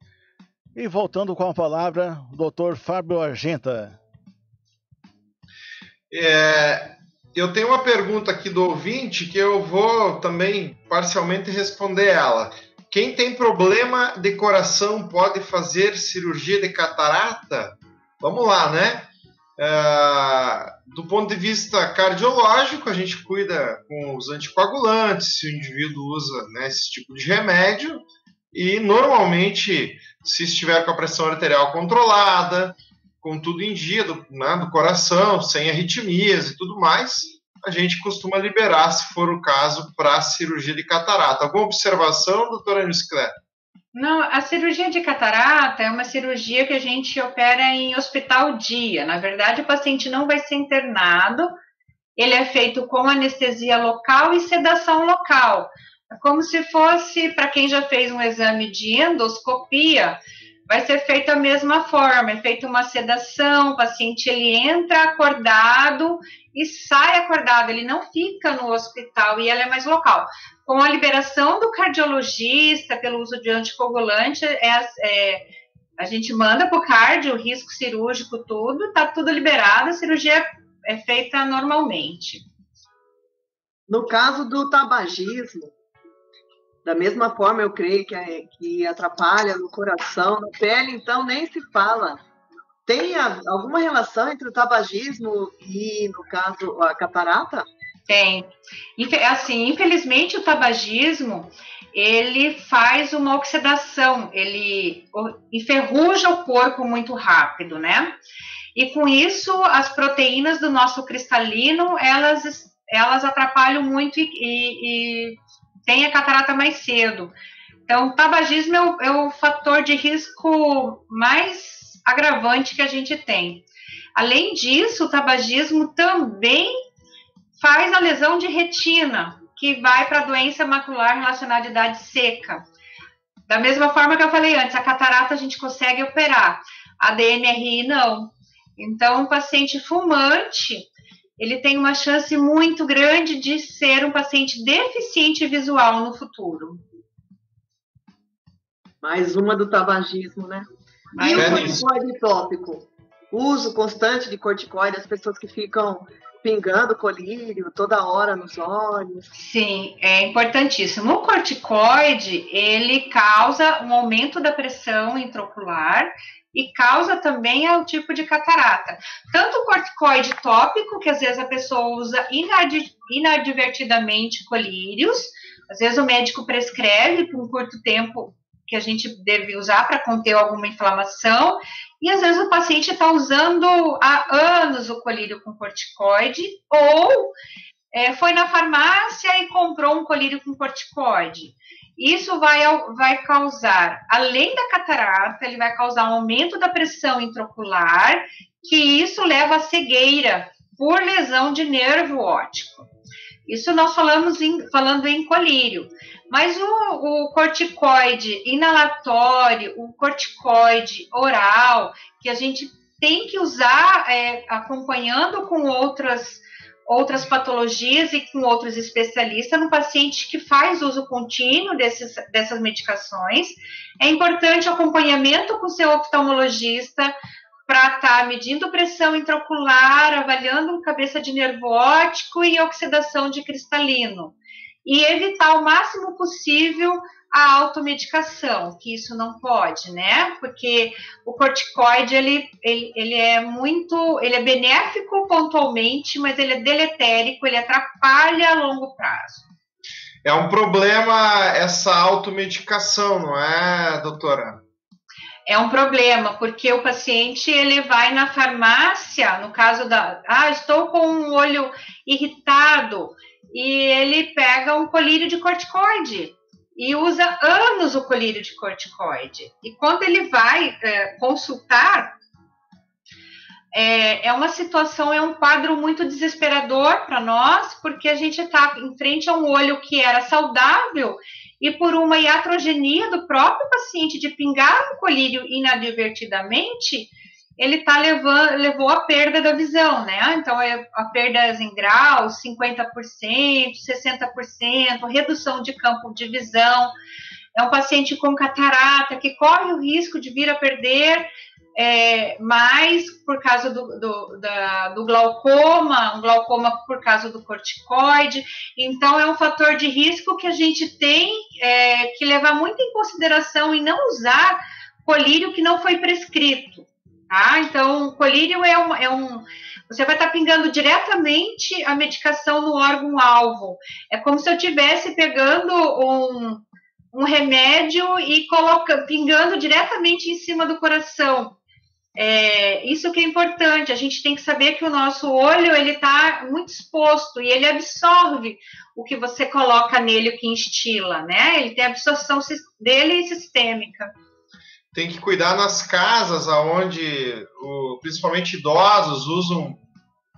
E voltando com a palavra, o Dr. Fábio Argenta. É, eu tenho uma pergunta aqui do ouvinte que eu vou também parcialmente responder ela. Quem tem problema de coração pode fazer cirurgia de catarata? Vamos lá, né? É, do ponto de vista cardiológico, a gente cuida com os anticoagulantes, se o indivíduo usa né, esse tipo de remédio, e normalmente, se estiver com a pressão arterial controlada, com tudo em dia do, né, do coração, sem arritmias e tudo mais, a gente costuma liberar, se for o caso, para cirurgia de catarata. Alguma observação, doutora Niscler? Não, a cirurgia de catarata é uma cirurgia que a gente opera em hospital dia. Na verdade, o paciente não vai ser internado, ele é feito com anestesia local e sedação local. É como se fosse, para quem já fez um exame de endoscopia, vai ser feito a mesma forma, é feita uma sedação, o paciente ele entra acordado e sai acordado, ele não fica no hospital e ela é mais local. Com a liberação do cardiologista pelo uso de anticoagulante, é, é, a gente manda para o cardio, risco cirúrgico, tudo, está tudo liberado, a cirurgia é feita normalmente. No caso do tabagismo, da mesma forma, eu creio que, é, que atrapalha no coração, na pele, então nem se fala. Tem a, alguma relação entre o tabagismo e, no caso, a catarata? Tem. Assim, infelizmente, o tabagismo ele faz uma oxidação, ele enferruja o corpo muito rápido, né? E com isso, as proteínas do nosso cristalino, elas, elas atrapalham muito e, e, e tem a catarata mais cedo. Então, tabagismo é o, é o fator de risco mais agravante que a gente tem. Além disso, o tabagismo também faz a lesão de retina, que vai para a doença macular relacionada à idade seca. Da mesma forma que eu falei antes, a catarata a gente consegue operar, a DNRI não. Então, o paciente fumante, ele tem uma chance muito grande de ser um paciente deficiente visual no futuro. Mais uma do tabagismo, né? e o corticoide tópico? Uso constante de corticoide, as pessoas que ficam pingando colírio toda hora nos olhos. Sim, é importantíssimo. O corticoide, ele causa um aumento da pressão intraocular e causa também o tipo de catarata. Tanto o corticoide tópico, que às vezes a pessoa usa inad inadvertidamente colírios, às vezes o médico prescreve por um curto tempo que a gente deve usar para conter alguma inflamação, e às vezes o paciente está usando há anos o colírio com corticoide, ou é, foi na farmácia e comprou um colírio com corticoide. Isso vai, vai causar, além da catarata, ele vai causar um aumento da pressão intraocular, que isso leva à cegueira por lesão de nervo óptico. Isso nós falamos em, falando em colírio. Mas o, o, corticoide inalatório, o corticoide oral, que a gente tem que usar é, acompanhando com outras outras patologias e com outros especialistas no paciente que faz uso contínuo desses, dessas medicações. É importante acompanhamento com seu oftalmologista para estar tá medindo pressão intraocular, avaliando cabeça de nervo óptico e oxidação de cristalino. E evitar o máximo possível a automedicação, que isso não pode, né? Porque o corticoide, ele, ele, ele é muito, ele é benéfico pontualmente, mas ele é deletérico, ele atrapalha a longo prazo. É um problema essa automedicação, não é, doutora? É um problema, porque o paciente ele vai na farmácia, no caso da, ah, estou com um olho irritado, e ele pega um colírio de corticoide e usa anos o colírio de corticoide. E quando ele vai é, consultar, é, é, uma situação, é um quadro muito desesperador para nós, porque a gente está em frente a um olho que era saudável e por uma iatrogenia do próprio paciente de pingar um colírio inadvertidamente, ele tá levando, levou a perda da visão, né? Então, é a perda em graus, 50%, 60%, redução de campo de visão. É um paciente com catarata que corre o risco de vir a perder é, mais por causa do, do, da, do glaucoma, um glaucoma por causa do corticoide. Então, é um fator de risco que a gente tem é, que levar muito em consideração e não usar colírio que não foi prescrito. Tá? Então, o colírio é um, é um. Você vai estar pingando diretamente a medicação no órgão-alvo. É como se eu estivesse pegando um, um remédio e coloca, pingando diretamente em cima do coração. É, isso que é importante, a gente tem que saber que o nosso olho ele está muito exposto e ele absorve o que você coloca nele, o que instila, né? Ele tem absorção dele sistêmica tem que cuidar nas casas aonde o, principalmente idosos usam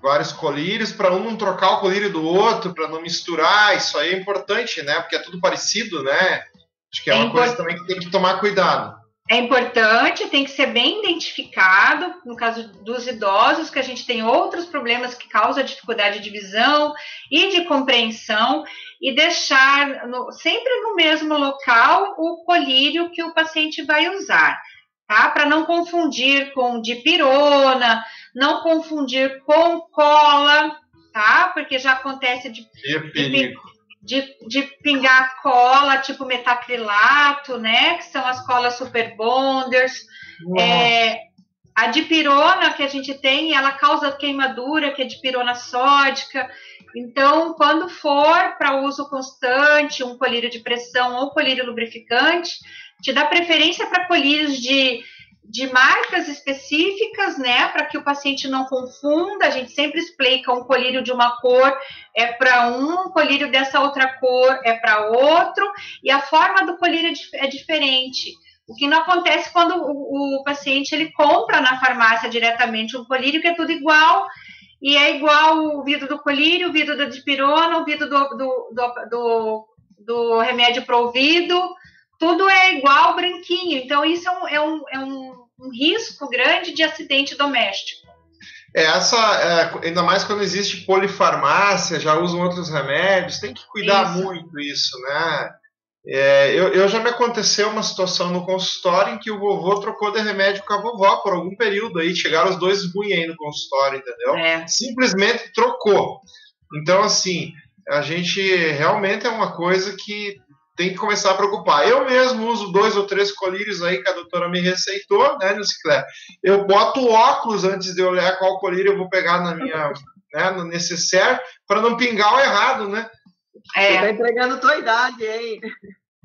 vários colírios para um não trocar o colírio do outro, para não misturar. Isso aí é importante, né? Porque é tudo parecido, né? Acho que é, é uma import... coisa também que tem que tomar cuidado. É importante, tem que ser bem identificado. No caso dos idosos, que a gente tem outros problemas que causam dificuldade de visão e de compreensão, e deixar no, sempre no mesmo local o colírio que o paciente vai usar, tá? Para não confundir com dipirona, não confundir com cola, tá? Porque já acontece de, de, de, de, pingar cola, tipo metacrilato, né? Que são as colas super bonders. É, a dipirona que a gente tem, ela causa queimadura, que é dipirona sódica. Então, quando for para uso constante, um colírio de pressão ou colírio lubrificante, te dá preferência para colírios de, de marcas específicas, né, para que o paciente não confunda. A gente sempre explica um colírio de uma cor é para um, um colírio dessa outra cor é para outro, e a forma do colírio é, é diferente. O que não acontece quando o, o, paciente ele compra na farmácia diretamente um colírio que é tudo igual e é igual o vidro do colírio, o vidro da dipirona, o vidro do, do, do, do, do remédio para ouvido, tudo é igual branquinho. Então, isso é um, é um, é um, um risco grande de acidente doméstico. É, essa, é, ainda mais quando existe polifarmácia, já usam outros remédios, tem que cuidar isso. muito isso, né? É, eu, eu, já me aconteceu uma situação no consultório em que o vovô trocou de remédio com a vovó por algum período aí, chegaram os dois ruins aí no consultório, entendeu? É. Simplesmente trocou. Então, assim, a gente realmente é uma coisa que tem que começar a preocupar. Eu mesmo uso dois ou três colírios aí que a doutora me receitou, né, Nilciclé? Eu boto óculos antes de eu olhar qual colírio eu vou pegar na minha, né, no necessaire, para não pingar o errado, né? É. Você tá entregando tua idade, hein?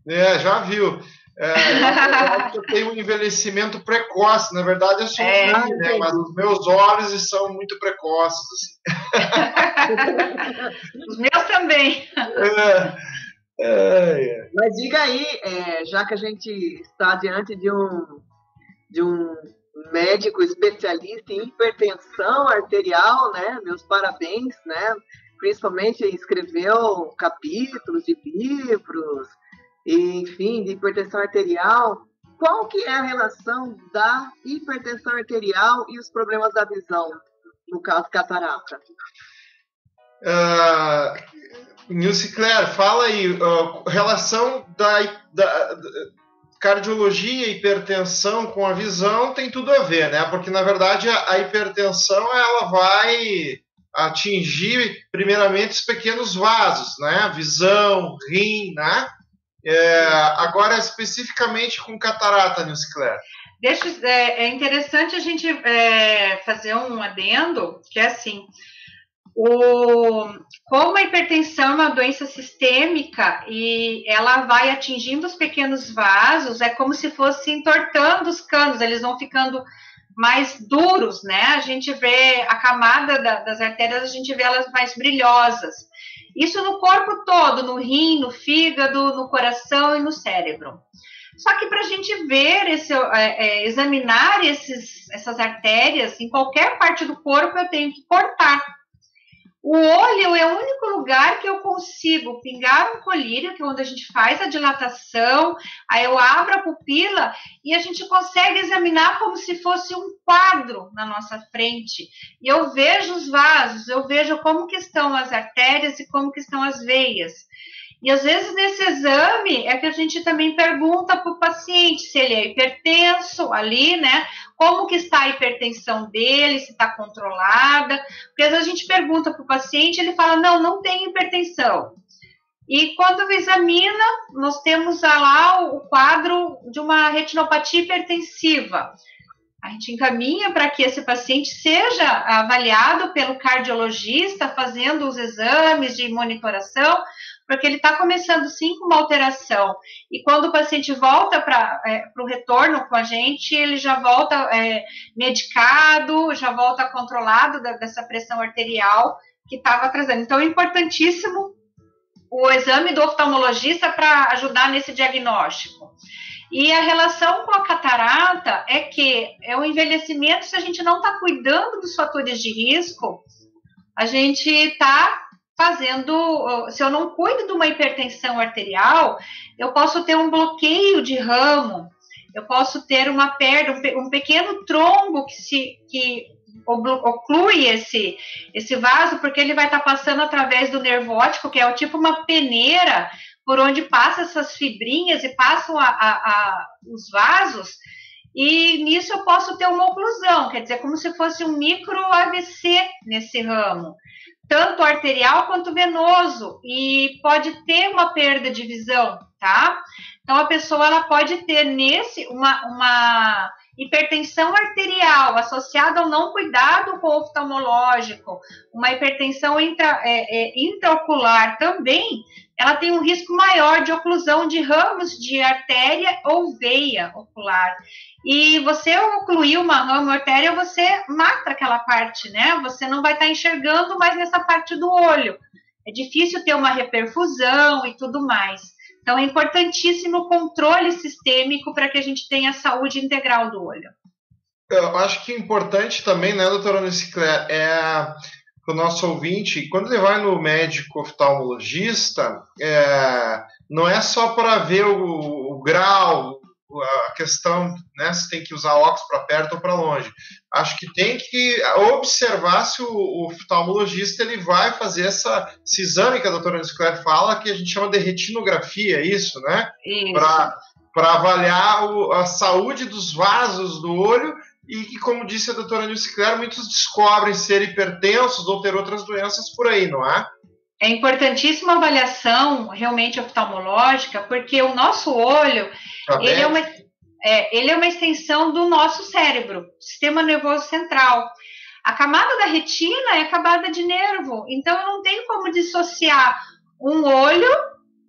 É, já viu. É, eu tenho um envelhecimento precoce. Na verdade, eu sou é, um né? Mas os meus olhos são muito precoces. Assim. os meus também. É, é, mas diga aí, é, já que a gente está diante de um, de um médico especialista em hipertensão arterial, né? Meus parabéns, né? Principalmente escreveu capítulos de livros, enfim, de hipertensão arterial. Qual que é a relação da hipertensão arterial e os problemas da visão, no caso catarata? Uh, Nilce Claire, fala aí, uh, relação da, da, da, cardiologia e hipertensão com a visão tem tudo a ver, né? Porque na verdade a, a hipertensão ela vai atingir primeiramente os pequenos vasos, né? Visão, rim, né? É, agora especificamente com catarata, Nilce Claire. Deixa, é, é interessante a gente é, fazer um adendo, que é assim, o, como a hipertensão é uma doença sistêmica e ela vai atingindo os pequenos vasos, é como se fosse entortando os canos, eles vão ficando mais duros, né? A gente vê a camada da, das artérias, a gente vê elas mais brilhosas. Isso no corpo todo, no rim, no fígado, no coração e no cérebro. Só que para a gente ver, esse, é, é, examinar esses, essas artérias em qualquer parte do corpo, eu tenho que cortar. O olho é o único lugar que eu consigo pingar um colírio, que é onde a gente faz a dilatação, aí eu abro a pupila e a gente consegue examinar como se fosse um quadro na nossa frente. E eu vejo os vasos, eu vejo como que estão as artérias e como que estão as veias. E às vezes nesse exame é que a gente também pergunta para o paciente se ele é hipertenso ali, né? Como que está a hipertensão dele, se está controlada. Porque às vezes a gente pergunta para o paciente, ele fala, não, não tem hipertensão. E quando examina, nós temos lá o quadro de uma retinopatia hipertensiva. A gente encaminha para que esse paciente seja avaliado pelo cardiologista, fazendo os exames de monitoração, porque ele está começando sim com uma alteração. E quando o paciente volta para é, o retorno com a gente, ele já volta é, medicado, já volta controlado da, dessa pressão arterial que estava trazendo. Então, é importantíssimo o exame do oftalmologista para ajudar nesse diagnóstico. E a relação com a catarata é que é o envelhecimento, se a gente não está cuidando dos fatores de risco, a gente está fazendo, se eu não cuido de uma hipertensão arterial, eu posso ter um bloqueio de ramo, eu posso ter uma perda, um, pequeno trombo que se que oclui esse, esse vaso, porque ele vai estar tá passando através do nervo óptico, que é tipo uma peneira, por onde passa essas fibrinhas e passam a, a, a, os vasos, e nisso eu posso ter uma oclusão, quer dizer, como se fosse um micro AVC nesse ramo tanto arterial quanto venoso e pode ter uma perda de visão, tá? Então a pessoa ela pode ter nesse uma, uma hipertensão arterial associada ao não cuidado com oftalmológico, uma hipertensão intra, é, é, intraocular também, ela tem um risco maior de oclusão de ramos de artéria ou veia ocular. E você ocluir uma rama artéria, você mata aquela parte, né? Você não vai estar tá enxergando mais nessa parte do olho. É difícil ter uma reperfusão e tudo mais. Então, é importantíssimo o controle sistêmico para que a gente tenha saúde integral do olho. Eu acho que importante também, né, doutora Nicicler, é para o nosso ouvinte, quando ele vai no médico oftalmologista, é, não é só para ver o, o, grau, a questão né, se tem que usar óculos para perto ou para longe. Acho que tem que observar se o, o oftalmologista ele vai fazer essa, esse exame que a doutora Niscler fala, que a gente chama de retinografia, é isso, né? Para avaliar o, a saúde dos vasos do olho e que, como disse a doutora Nilce Claire, muitos descobrem ser hipertensos ou ter outras doenças por aí, não é? É importantíssima a avaliação realmente oftalmológica, porque o nosso olho, tá ele é, uma, é, ele é uma extensão do nosso cérebro, sistema nervoso central. A camada da retina é a camada de nervo, então eu não tenho como dissociar um olho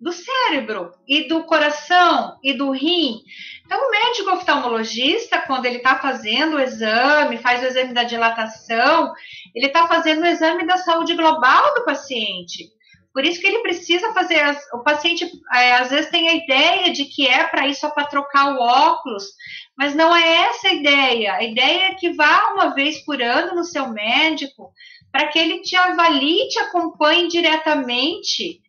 do cérebro e do coração e do rim. Então, o médico oftalmologista, quando ele está fazendo o exame, faz o exame da dilatação, ele está fazendo o exame da saúde global do paciente. Por isso que ele precisa fazer. O paciente é, às vezes tem a ideia de que é para isso só para trocar o óculos, mas não é essa a ideia. A ideia é que vá uma vez por ano no seu médico para que ele te avalie, te acompanhe diretamente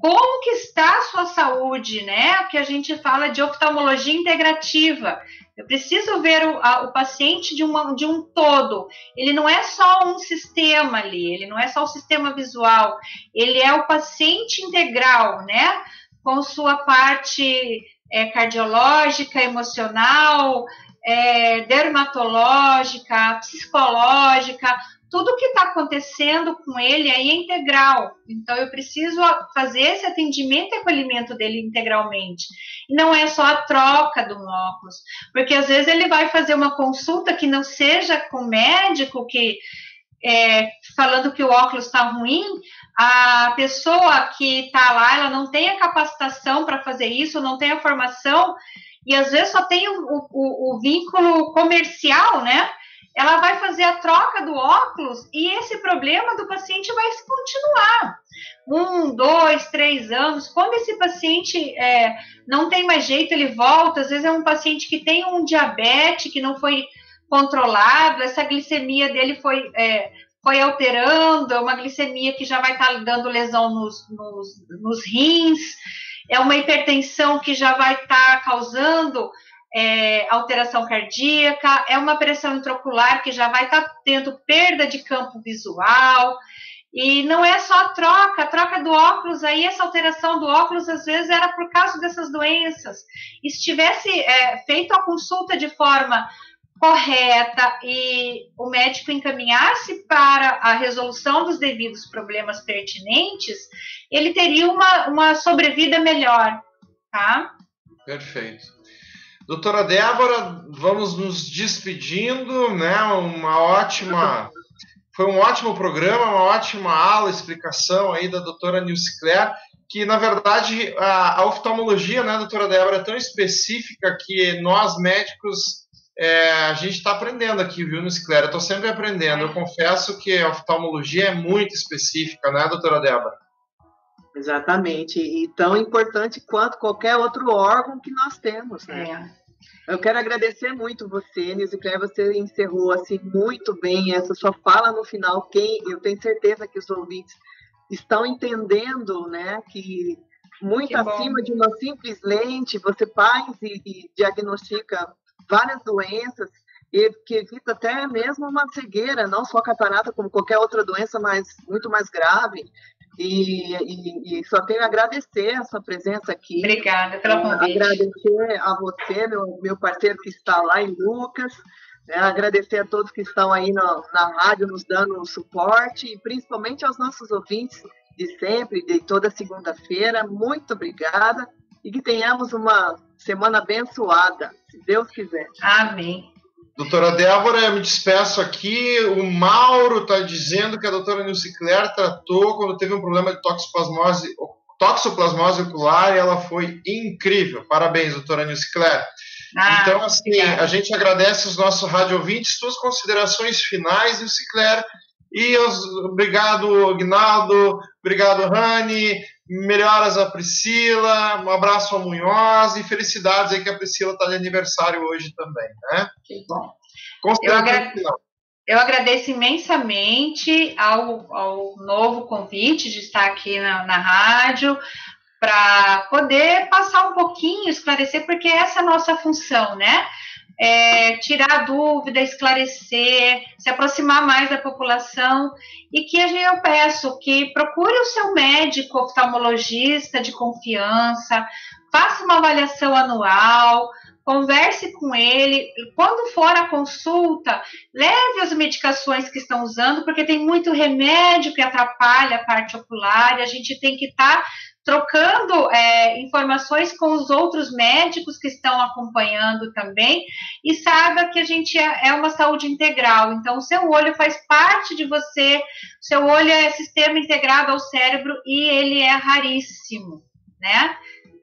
como que está a sua saúde, né? Que a gente fala de oftalmologia integrativa. Eu preciso ver o, a, o paciente de, uma, de um todo. Ele não é só um sistema ali, ele não é só o sistema visual, ele é o paciente integral, né? Com sua parte é, cardiológica, emocional, é, dermatológica, psicológica, tudo que está acontecendo com ele aí é integral. Então, eu preciso fazer esse atendimento e acolhimento dele integralmente. Não é só a troca do óculos, porque às vezes ele vai fazer uma consulta que não seja com médico que é, falando que o óculos está ruim, a pessoa que está lá, ela não tem a capacitação para fazer isso, não tem a formação, e às vezes só tem o, o, o vínculo comercial, né? Ela vai fazer a troca do óculos e esse problema do paciente vai continuar. Um, dois, três anos. Quando esse paciente é, não tem mais jeito, ele volta. Às vezes é um paciente que tem um diabetes que não foi controlado, essa glicemia dele foi, é, foi alterando, é uma glicemia que já vai estar dando lesão nos, nos, nos rins, é uma hipertensão que já vai estar causando é, alteração cardíaca, é uma pressão intraocular que já vai estar tá tendo perda de campo visual. E não é só a troca, a troca do óculos, aí essa alteração do óculos às vezes era por causa dessas doenças. E se tivesse é, feito a consulta de forma correta e o médico encaminhasse para a resolução dos devidos problemas pertinentes, ele teria uma, uma sobrevida melhor, tá? Perfeito. Doutora Débora, vamos nos despedindo, né? Uma ótima. Foi um ótimo programa, uma ótima aula, explicação aí da doutora Nilce Claire, que na verdade a, a oftalmologia, né, doutora Débora, é tão específica que nós médicos é, a gente está aprendendo aqui, viu, Nilce Claire? Eu estou sempre aprendendo. Eu confesso que a oftalmologia é muito específica, né, doutora Débora? Exatamente, e tão importante quanto qualquer outro órgão que nós temos, né? É. Eu quero agradecer muito você, Nise Claire, você encerrou assim muito bem essa sua fala no final. Quem eu tenho certeza que os ouvintes estão entendendo, né, que muito que acima de uma simples lente você faz e, e diagnostica várias doenças e que evita até mesmo uma cegueira, não só catarata, como qualquer outra doença, mas muito mais grave. E, e, e, só tenho a agradecer a sua presença aqui. Obrigada pela é, convite. Agradecer a você, meu, meu parceiro que está lá em Lucas. Né, agradecer a todos que estão aí na, na rádio nos dando suporte e principalmente aos nossos ouvintes de sempre, de toda segunda-feira. Muito obrigada e que tenhamos uma semana abençoada, se Deus quiser. Amém. Doutora Débora, eu me despeço aqui. O Mauro está dizendo que a doutora Nilce Claire tratou quando teve um problema de toxoplasmose, toxoplasmose ocular e ela foi incrível. Parabéns, doutora Nilce Claire. Ah, então, assim, obrigada. a gente agradece os nossos rádio ouvintes, suas considerações finais, Nilce Claire. E obrigado, Agnaldo, obrigado, Rani, melhoras a Priscila, um abraço a Munhoz e felicidades aí que a Priscila está de aniversário hoje também, né? Que bom. Eu, agra eu, agradeço imensamente ao, ao novo convite de estar aqui na, na rádio para poder passar um pouquinho, esclarecer, porque essa é a nossa função, né? É, tirar dúvida, esclarecer, se aproximar mais da população. E que eu peço que procure o seu médico oftalmologista de confiança, faça uma avaliação anual, converse com ele. Quando for a consulta, leve as medicações que estão usando, porque tem muito remédio que atrapalha a parte ocular e a gente tem que estar tá trocando é, informações com os outros médicos que estão acompanhando também, e saiba que a gente é, é uma saúde integral. Então, o seu olho faz parte de você, seu olho é sistema integrado ao cérebro e ele é raríssimo, né?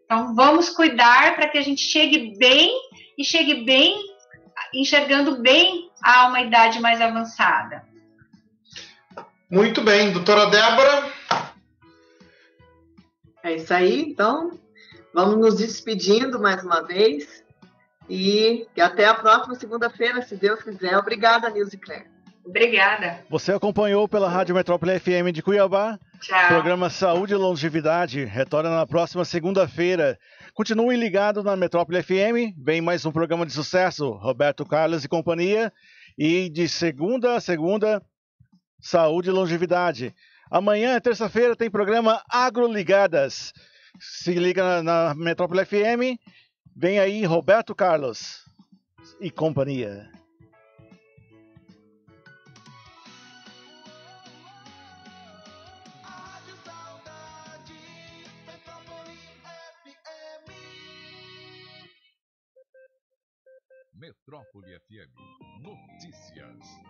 Então, vamos cuidar para que a gente chegue bem e chegue bem, enxergando bem a uma idade mais avançada. Muito bem, doutora Débora. É isso aí, então vamos nos despedindo mais uma vez e até a próxima segunda-feira, se Deus quiser. Obrigada, Nilce Claire. Obrigada. Você acompanhou pela Rádio Metrópole FM de Cuiabá. Tchau. Programa Saúde e Longevidade retorna na próxima segunda-feira. Continuem ligados na Metrópole FM. Vem mais um programa de sucesso. Roberto Carlos e companhia. E de segunda a segunda, Saúde e Longevidade. Amanhã, terça-feira, tem programa Agroligadas. Se liga na, na Metrópole FM. Vem aí Roberto Carlos e companhia. Metrópole FM. Notícias.